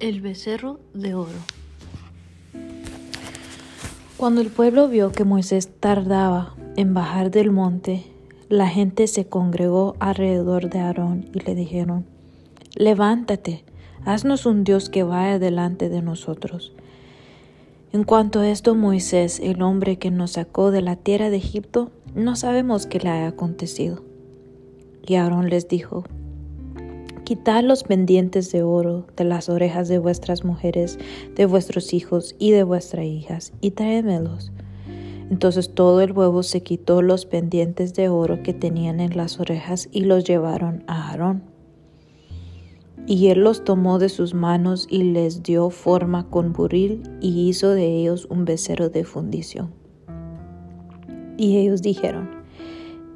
El becerro de oro. Cuando el pueblo vio que Moisés tardaba en bajar del monte, la gente se congregó alrededor de Aarón y le dijeron, Levántate, haznos un Dios que vaya delante de nosotros. En cuanto a esto, Moisés, el hombre que nos sacó de la tierra de Egipto, no sabemos qué le haya acontecido. Y Aarón les dijo, Quitad los pendientes de oro de las orejas de vuestras mujeres, de vuestros hijos y de vuestras hijas, y tráemelos. Entonces todo el pueblo se quitó los pendientes de oro que tenían en las orejas y los llevaron a Aarón. Y él los tomó de sus manos y les dio forma con buril y hizo de ellos un becerro de fundición. Y ellos dijeron,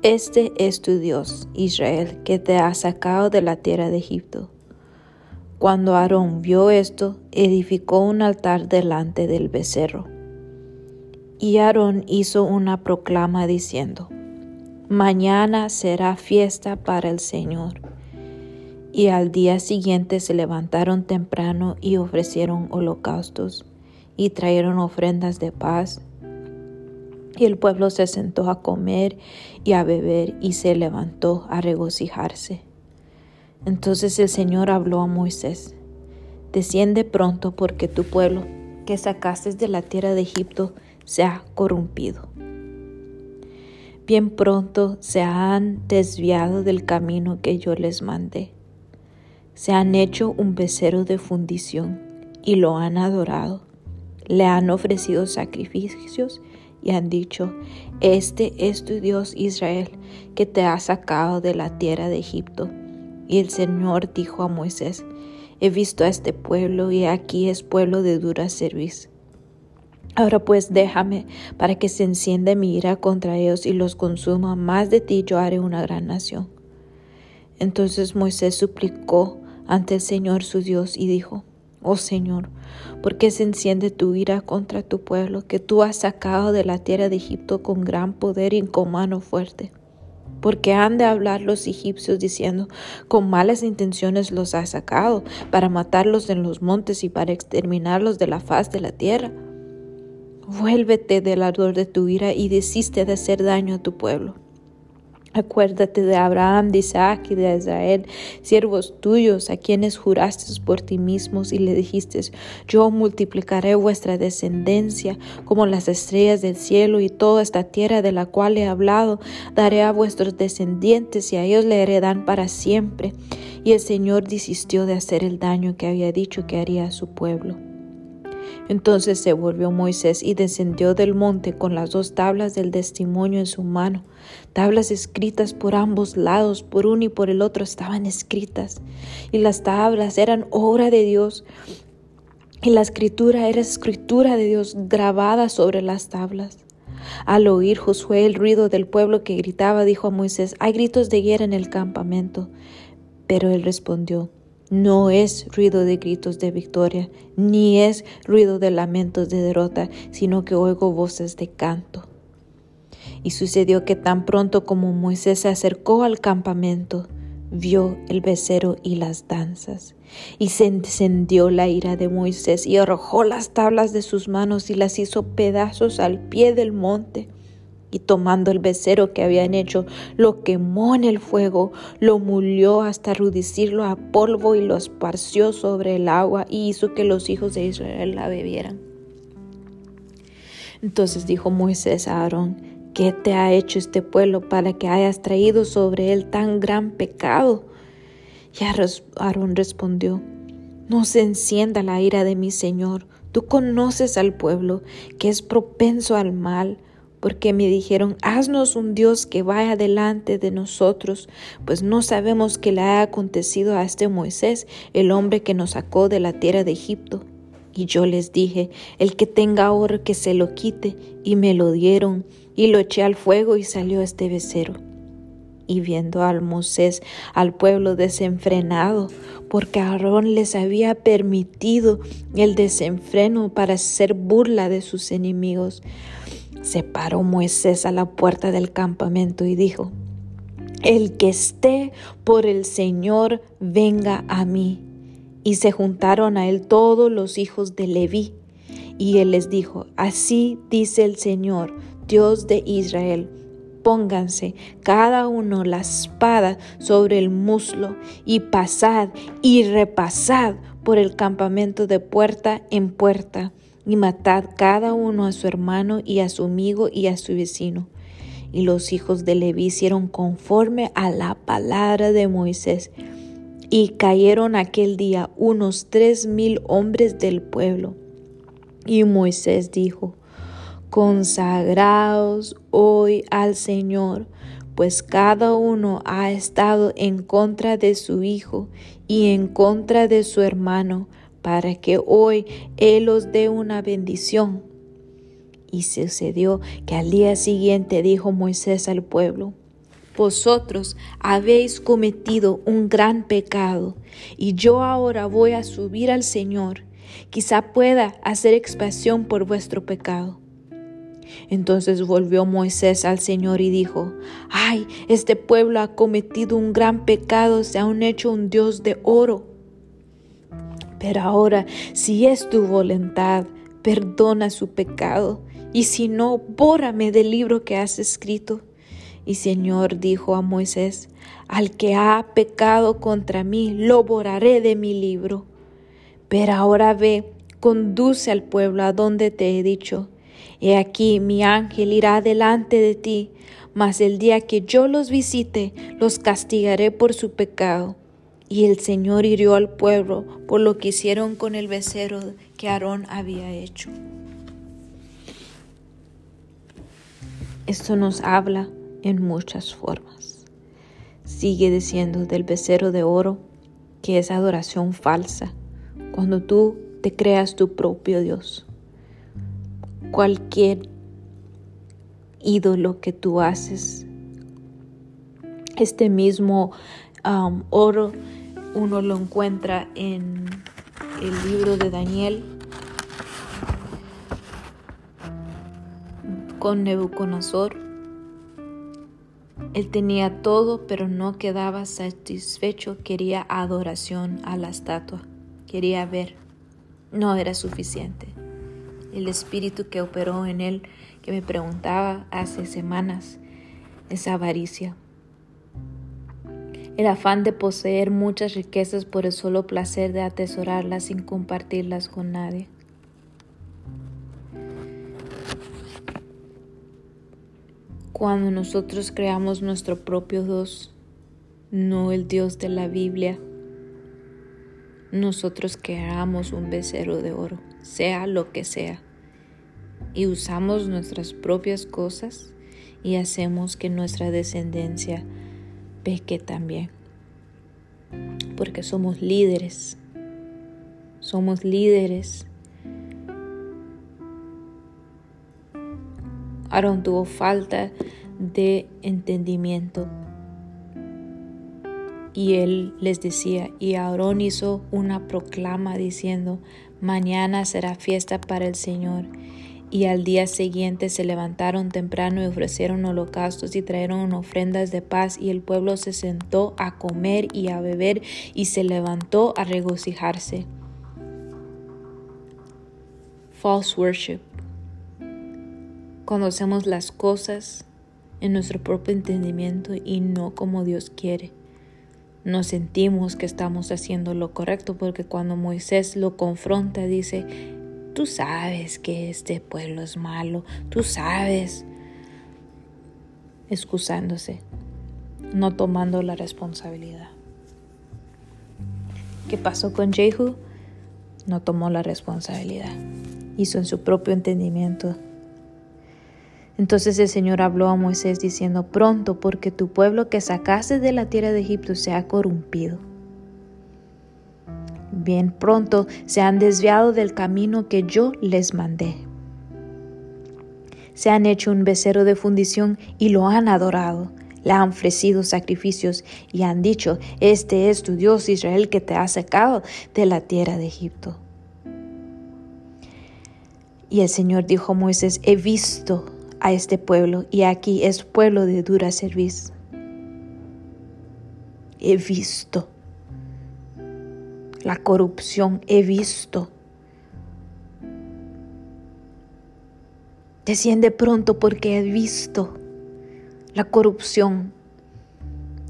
este es tu Dios, Israel, que te ha sacado de la tierra de Egipto. Cuando Aarón vio esto, edificó un altar delante del becerro. Y Aarón hizo una proclama diciendo, Mañana será fiesta para el Señor. Y al día siguiente se levantaron temprano y ofrecieron holocaustos, y trajeron ofrendas de paz y el pueblo se sentó a comer a beber y se levantó a regocijarse. Entonces el Señor habló a Moisés, Desciende pronto porque tu pueblo que sacaste de la tierra de Egipto se ha corrompido. Bien pronto se han desviado del camino que yo les mandé. Se han hecho un becerro de fundición y lo han adorado. Le han ofrecido sacrificios y han dicho, Este es tu Dios Israel, que te ha sacado de la tierra de Egipto. Y el Señor dijo a Moisés, He visto a este pueblo y aquí es pueblo de dura servicio. Ahora pues déjame para que se encienda mi ira contra ellos y los consuma, más de ti yo haré una gran nación. Entonces Moisés suplicó ante el Señor su Dios y dijo, Oh Señor, ¿por qué se enciende tu ira contra tu pueblo que tú has sacado de la tierra de Egipto con gran poder y con mano fuerte? Porque han de hablar los egipcios diciendo, con malas intenciones los has sacado, para matarlos en los montes y para exterminarlos de la faz de la tierra. Vuélvete del ardor de tu ira y desiste de hacer daño a tu pueblo. Acuérdate de Abraham, de Isaac y de Israel, siervos tuyos, a quienes juraste por ti mismos y le dijiste, yo multiplicaré vuestra descendencia como las estrellas del cielo y toda esta tierra de la cual he hablado, daré a vuestros descendientes y a ellos le heredan para siempre. Y el Señor desistió de hacer el daño que había dicho que haría a su pueblo. Entonces se volvió Moisés y descendió del monte con las dos tablas del testimonio en su mano. Tablas escritas por ambos lados, por uno y por el otro estaban escritas. Y las tablas eran obra de Dios. Y la escritura era escritura de Dios grabada sobre las tablas. Al oír Josué el ruido del pueblo que gritaba, dijo a Moisés, hay gritos de guerra en el campamento. Pero él respondió, no es ruido de gritos de victoria, ni es ruido de lamentos de derrota, sino que oigo voces de canto. Y sucedió que tan pronto como Moisés se acercó al campamento, vio el becerro y las danzas. Y se encendió la ira de Moisés y arrojó las tablas de sus manos y las hizo pedazos al pie del monte y tomando el becerro que habían hecho, lo quemó en el fuego, lo mulió hasta reducirlo a polvo y lo esparció sobre el agua y hizo que los hijos de Israel la bebieran. Entonces dijo Moisés a Aarón, ¿qué te ha hecho este pueblo para que hayas traído sobre él tan gran pecado? Y Aarón respondió, no se encienda la ira de mi Señor, tú conoces al pueblo que es propenso al mal porque me dijeron, haznos un Dios que vaya delante de nosotros, pues no sabemos qué le ha acontecido a este Moisés, el hombre que nos sacó de la tierra de Egipto. Y yo les dije, el que tenga oro que se lo quite, y me lo dieron, y lo eché al fuego y salió este becerro. Y viendo al Moisés al pueblo desenfrenado, porque Aarón les había permitido el desenfreno para hacer burla de sus enemigos, se paró Moisés a la puerta del campamento y dijo, El que esté por el Señor, venga a mí. Y se juntaron a él todos los hijos de Leví. Y él les dijo, así dice el Señor, Dios de Israel, pónganse cada uno la espada sobre el muslo y pasad y repasad por el campamento de puerta en puerta y matad cada uno a su hermano y a su amigo y a su vecino. Y los hijos de Leví hicieron conforme a la palabra de Moisés. Y cayeron aquel día unos tres mil hombres del pueblo. Y Moisés dijo, Consagraos hoy al Señor, pues cada uno ha estado en contra de su hijo y en contra de su hermano, para que hoy Él os dé una bendición. Y sucedió que al día siguiente dijo Moisés al pueblo, Vosotros habéis cometido un gran pecado, y yo ahora voy a subir al Señor, quizá pueda hacer expiación por vuestro pecado. Entonces volvió Moisés al Señor y dijo, ay, este pueblo ha cometido un gran pecado, se han hecho un Dios de oro. Pero ahora, si es tu voluntad, perdona su pecado, y si no, bórame del libro que has escrito. Y Señor dijo a Moisés, al que ha pecado contra mí, lo borraré de mi libro. Pero ahora ve, conduce al pueblo a donde te he dicho. He aquí mi ángel irá delante de ti, mas el día que yo los visite, los castigaré por su pecado. Y el Señor hirió al pueblo por lo que hicieron con el becerro que Aarón había hecho. Esto nos habla en muchas formas. Sigue diciendo del becerro de oro que es adoración falsa, cuando tú te creas tu propio Dios. Cualquier ídolo que tú haces, este mismo um, oro uno lo encuentra en el libro de Daniel con Nebuchadnezzar. Él tenía todo, pero no quedaba satisfecho. Quería adoración a la estatua. Quería ver. No era suficiente. El espíritu que operó en él, que me preguntaba hace semanas, es avaricia. El afán de poseer muchas riquezas por el solo placer de atesorarlas sin compartirlas con nadie. Cuando nosotros creamos nuestro propio Dios, no el Dios de la Biblia, nosotros creamos un becerro de oro, sea lo que sea, y usamos nuestras propias cosas y hacemos que nuestra descendencia peque también. Porque somos líderes. Somos líderes. Aarón tuvo falta de entendimiento. Y él les decía, y Aarón hizo una proclama diciendo, mañana será fiesta para el Señor y al día siguiente se levantaron temprano y ofrecieron holocaustos y trajeron ofrendas de paz y el pueblo se sentó a comer y a beber y se levantó a regocijarse. False worship. Conocemos las cosas en nuestro propio entendimiento y no como Dios quiere. Nos sentimos que estamos haciendo lo correcto porque cuando Moisés lo confronta dice, Tú sabes que este pueblo es malo, tú sabes, excusándose, no tomando la responsabilidad. ¿Qué pasó con Jehu? No tomó la responsabilidad, hizo en su propio entendimiento. Entonces el Señor habló a Moisés diciendo, pronto, porque tu pueblo que sacaste de la tierra de Egipto se ha corrompido bien pronto se han desviado del camino que yo les mandé. Se han hecho un becerro de fundición y lo han adorado. Le han ofrecido sacrificios y han dicho, este es tu Dios Israel que te ha sacado de la tierra de Egipto. Y el Señor dijo a Moisés, he visto a este pueblo y aquí es pueblo de dura servicio. He visto la corrupción, he visto. Desciende pronto porque he visto la corrupción.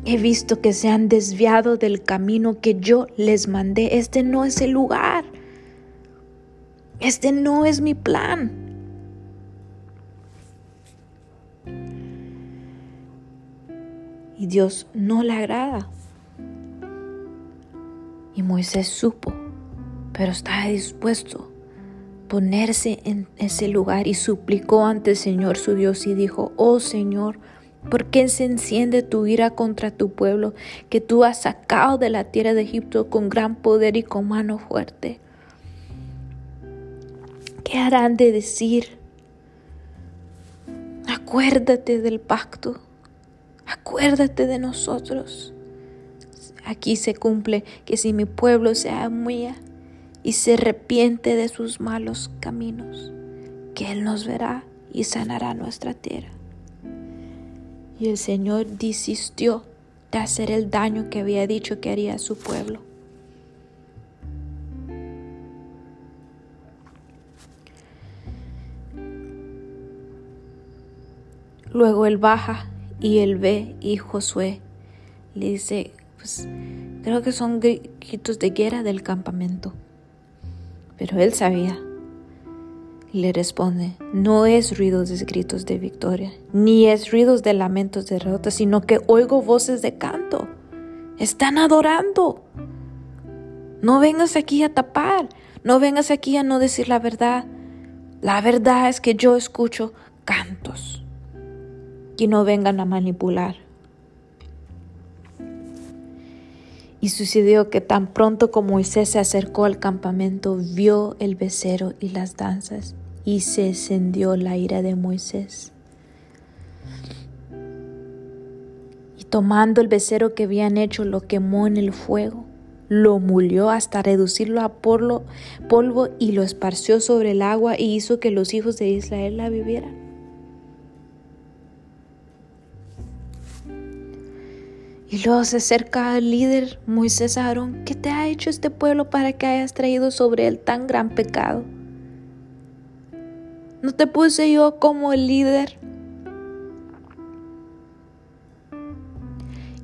He visto que se han desviado del camino que yo les mandé. Este no es el lugar. Este no es mi plan. Y Dios no le agrada. Y Moisés supo, pero estaba dispuesto a ponerse en ese lugar y suplicó ante el Señor su Dios y dijo, oh Señor, ¿por qué se enciende tu ira contra tu pueblo que tú has sacado de la tierra de Egipto con gran poder y con mano fuerte? ¿Qué harán de decir? Acuérdate del pacto, acuérdate de nosotros. Aquí se cumple que si mi pueblo se amuya y se arrepiente de sus malos caminos, que Él nos verá y sanará nuestra tierra. Y el Señor desistió de hacer el daño que había dicho que haría a su pueblo. Luego él baja y él ve y Josué le dice, pues creo que son gritos de guerra del campamento. Pero él sabía. Y le responde, no es ruidos de gritos de victoria, ni es ruidos de lamentos de derrota, sino que oigo voces de canto. Están adorando. No vengas aquí a tapar, no vengas aquí a no decir la verdad. La verdad es que yo escucho cantos. Y no vengan a manipular. Y sucedió que tan pronto como Moisés se acercó al campamento, vio el becerro y las danzas, y se encendió la ira de Moisés. Y tomando el becerro que habían hecho, lo quemó en el fuego, lo mulió hasta reducirlo a polvo y lo esparció sobre el agua y hizo que los hijos de Israel la vivieran. Y luego se acerca al líder Moisés Aarón, ¿qué te ha hecho este pueblo para que hayas traído sobre él tan gran pecado? ¿No te puse yo como el líder?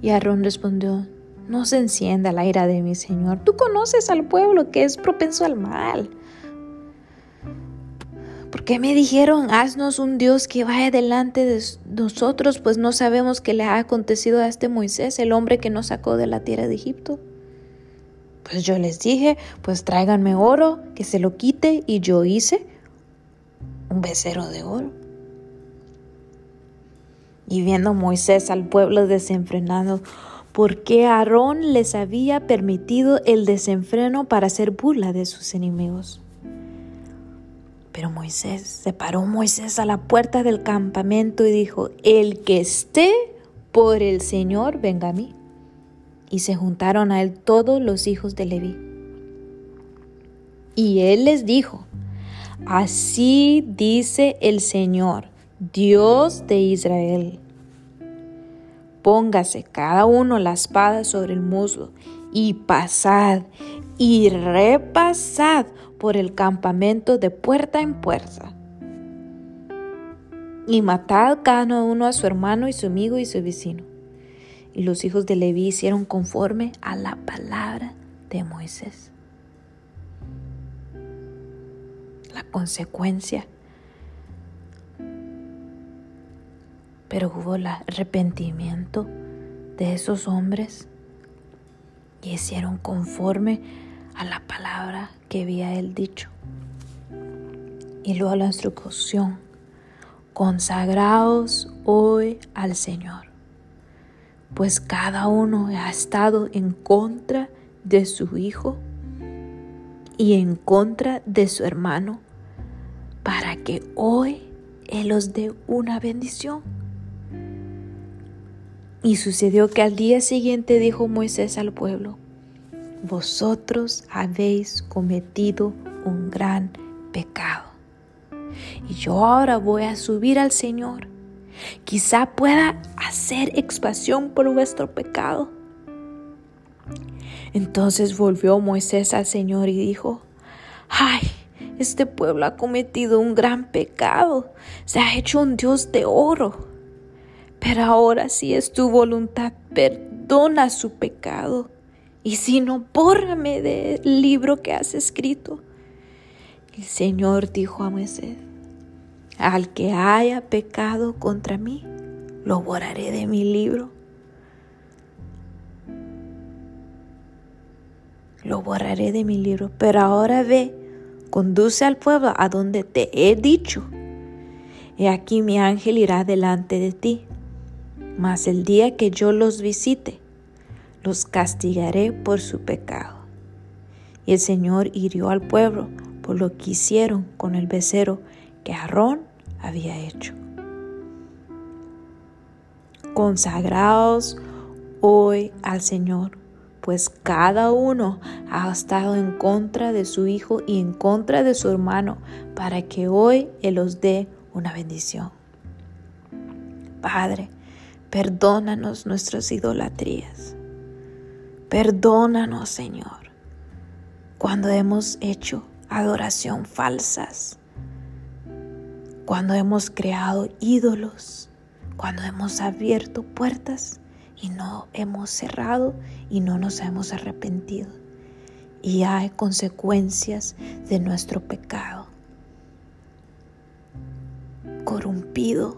Y Aarón respondió, no se encienda la ira de mi Señor. Tú conoces al pueblo que es propenso al mal. ¿Por qué me dijeron, haznos un Dios que vaya delante de nosotros, pues no sabemos qué le ha acontecido a este Moisés, el hombre que nos sacó de la tierra de Egipto? Pues yo les dije, pues tráiganme oro, que se lo quite, y yo hice un becerro de oro. Y viendo Moisés al pueblo desenfrenado, ¿por qué Aarón les había permitido el desenfreno para hacer burla de sus enemigos? Pero Moisés, se paró Moisés a la puerta del campamento y dijo, el que esté por el Señor, venga a mí. Y se juntaron a él todos los hijos de Leví. Y él les dijo, así dice el Señor, Dios de Israel. Póngase cada uno la espada sobre el muslo y pasad y repasad por el campamento de puerta en puerta. Y matad cada uno a su hermano y su amigo y su vecino. Y los hijos de Leví hicieron conforme a la palabra de Moisés. La consecuencia. Pero hubo el arrepentimiento de esos hombres y hicieron conforme a la palabra que había él dicho. Y luego la instrucción, consagraos hoy al Señor, pues cada uno ha estado en contra de su hijo y en contra de su hermano, para que hoy Él os dé una bendición. Y sucedió que al día siguiente dijo Moisés al pueblo, vosotros habéis cometido un gran pecado. Y yo ahora voy a subir al Señor. Quizá pueda hacer expiación por vuestro pecado. Entonces volvió Moisés al Señor y dijo, ay, este pueblo ha cometido un gran pecado, se ha hecho un Dios de oro. Pero ahora si es tu voluntad, perdona su pecado. Y si no, bórrame del libro que has escrito. El Señor dijo a Moisés, al que haya pecado contra mí, lo borraré de mi libro. Lo borraré de mi libro, pero ahora ve, conduce al pueblo a donde te he dicho. Y aquí mi ángel irá delante de ti. Mas el día que yo los visite, los castigaré por su pecado. Y el Señor hirió al pueblo por lo que hicieron con el becerro que Aarón había hecho. Consagraos hoy al Señor, pues cada uno ha estado en contra de su hijo y en contra de su hermano, para que hoy Él os dé una bendición. Padre, perdónanos nuestras idolatrías. Perdónanos, Señor, cuando hemos hecho adoración falsas, cuando hemos creado ídolos, cuando hemos abierto puertas y no hemos cerrado y no nos hemos arrepentido. Y hay consecuencias de nuestro pecado. Corrompido.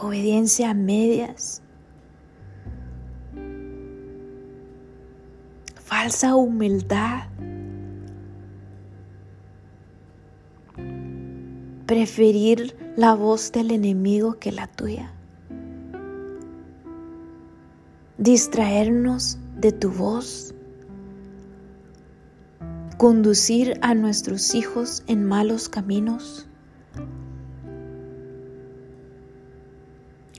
Obediencia a medias falsa humildad. Preferir la voz del enemigo que la tuya. Distraernos de tu voz. Conducir a nuestros hijos en malos caminos.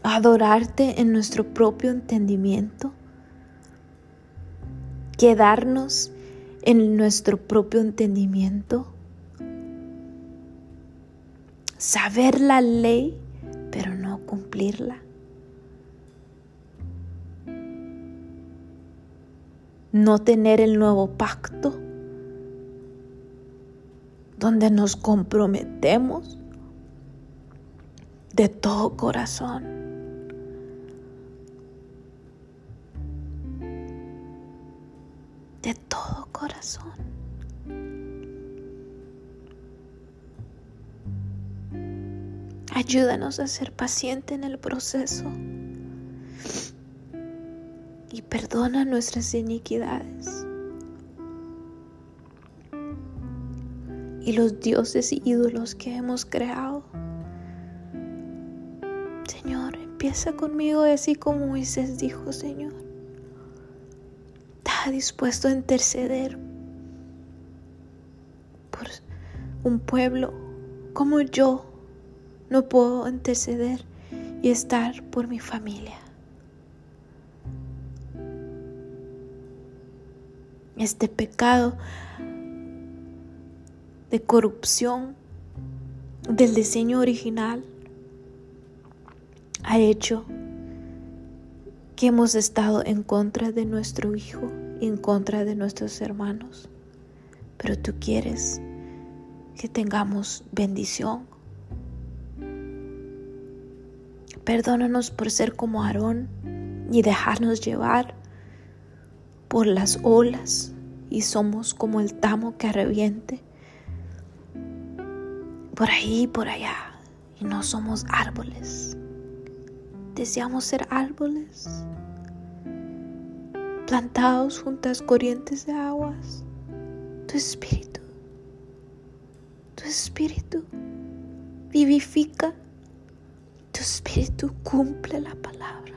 Adorarte en nuestro propio entendimiento quedarnos en nuestro propio entendimiento, saber la ley, pero no cumplirla. No tener el nuevo pacto donde nos comprometemos de todo corazón Ayúdanos a ser paciente en el proceso. Y perdona nuestras iniquidades. Y los dioses y ídolos que hemos creado. Señor, empieza conmigo así como Moisés dijo, Señor. Dispuesto a interceder por un pueblo como yo no puedo interceder y estar por mi familia. Este pecado de corrupción del diseño original ha hecho que hemos estado en contra de nuestro Hijo en contra de nuestros hermanos, pero tú quieres que tengamos bendición. Perdónanos por ser como Aarón y dejarnos llevar por las olas y somos como el tamo que reviente por ahí y por allá y no somos árboles. Deseamos ser árboles plantados juntas corrientes de aguas. Tu espíritu, tu espíritu vivifica, tu espíritu cumple la palabra,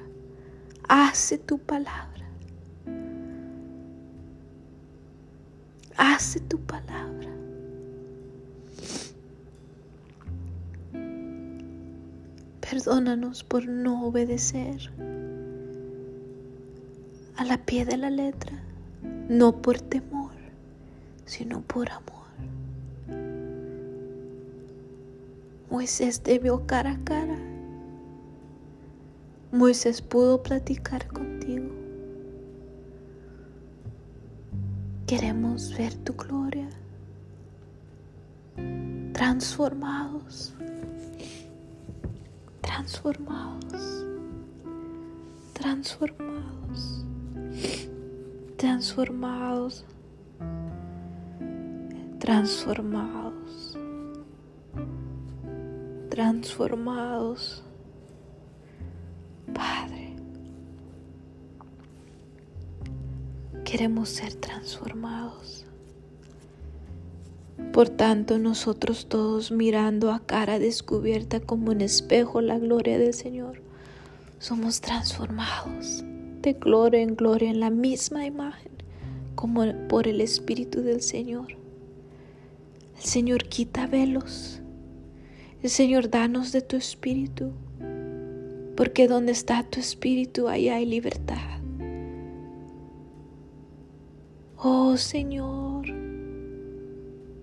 hace tu palabra, hace tu palabra. Perdónanos por no obedecer a la pie de la letra, no por temor, sino por amor. Moisés te cara a cara Moisés pudo platicar contigo. Queremos ver tu gloria transformados, transformados, transformados, transformados, transformados, transformados. Queremos ser transformados. Por tanto, nosotros todos mirando a cara descubierta como un espejo la gloria del Señor, somos transformados de gloria en gloria en la misma imagen como por el Espíritu del Señor. El Señor quita velos. El Señor danos de tu Espíritu, porque donde está tu Espíritu, ahí hay libertad. Oh Señor,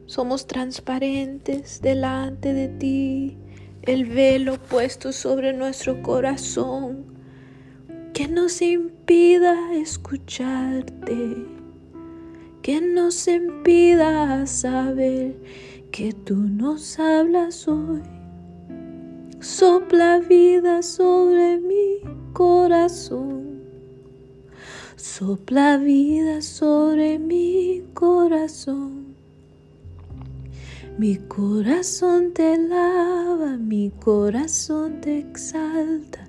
somos transparentes delante de ti, el velo puesto sobre nuestro corazón que nos impida escucharte, que nos impida saber que tú nos hablas hoy. Sopla vida sobre mi corazón. Sopla vida sobre mi corazón. Mi corazón te lava, mi corazón te exalta.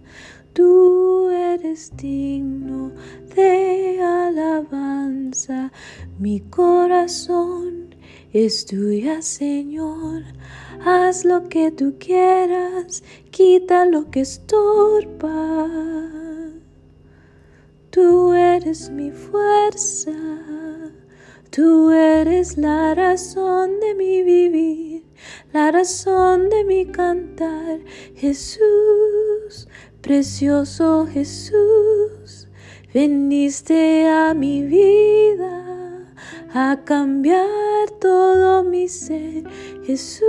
Tú eres digno de alabanza. Mi corazón es tuya, Señor. Haz lo que tú quieras, quita lo que estorba. Tú eres mi fuerza. Tú eres la razón de mi vivir, la razón de mi cantar. Jesús, precioso Jesús, veniste a mi vida a cambiar todo mi ser. Jesús,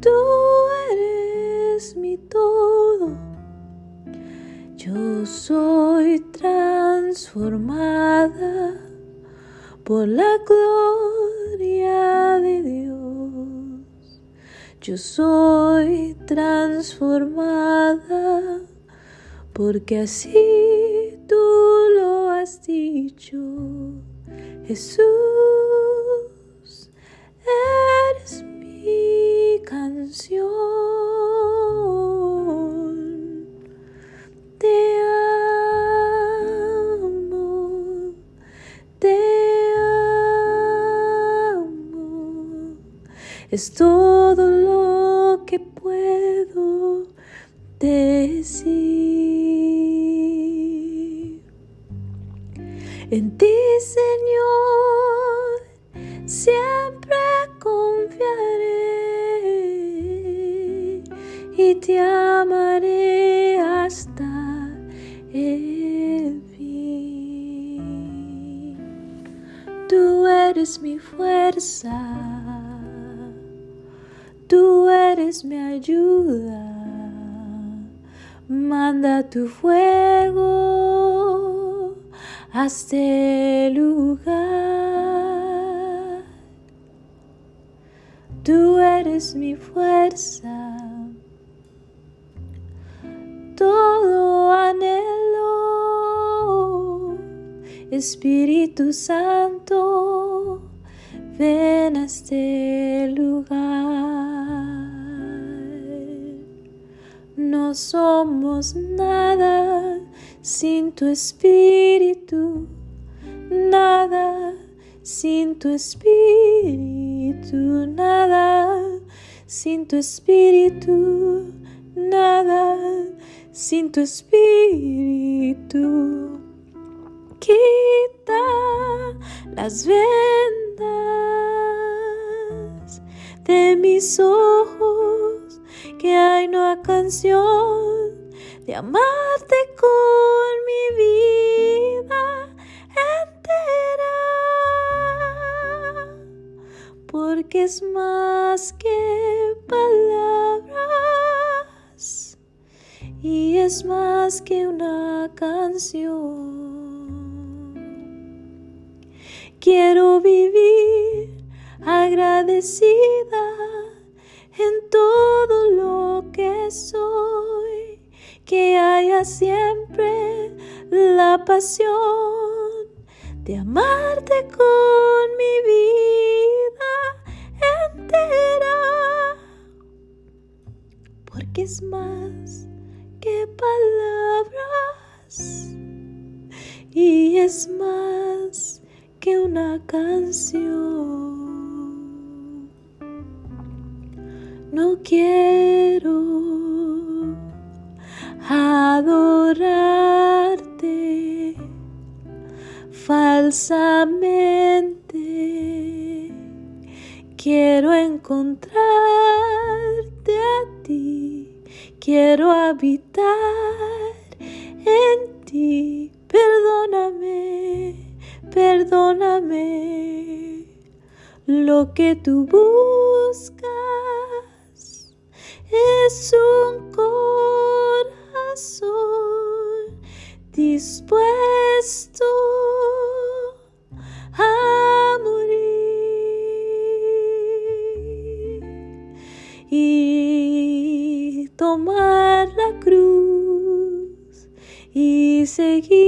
tú eres mi todo yo soy transformada por la gloria de Dios. Yo soy transformada porque así tú lo has dicho. Jesús, eres mi canción. Es todo lo que puedo decir. En ti, Señor, siempre confiaré y te amaré eres mi fuerza tú eres mi ayuda. Manda tu fuego a este lugar. Tú eres mi fuerza. Todo anhelo, Espíritu Santo, este lugar. No somos nada sin tu espíritu, nada sin tu espíritu, nada sin tu espíritu, nada sin tu espíritu. Quita las vendas de mis ojos que hay una canción de amarte con mi vida entera, porque es más que palabras, y es más que una canción. Quiero vivir agradecida en todo lo que soy, que haya siempre la pasión de amarte con mi vida entera, porque es más que palabras y es más que una canción. No quiero adorarte falsamente. Quiero encontrarte a ti, quiero habitar en ti. Perdóname, perdóname. Lo que tú buscas es un corazón dispuesto a morir y tomar la cruz y seguir.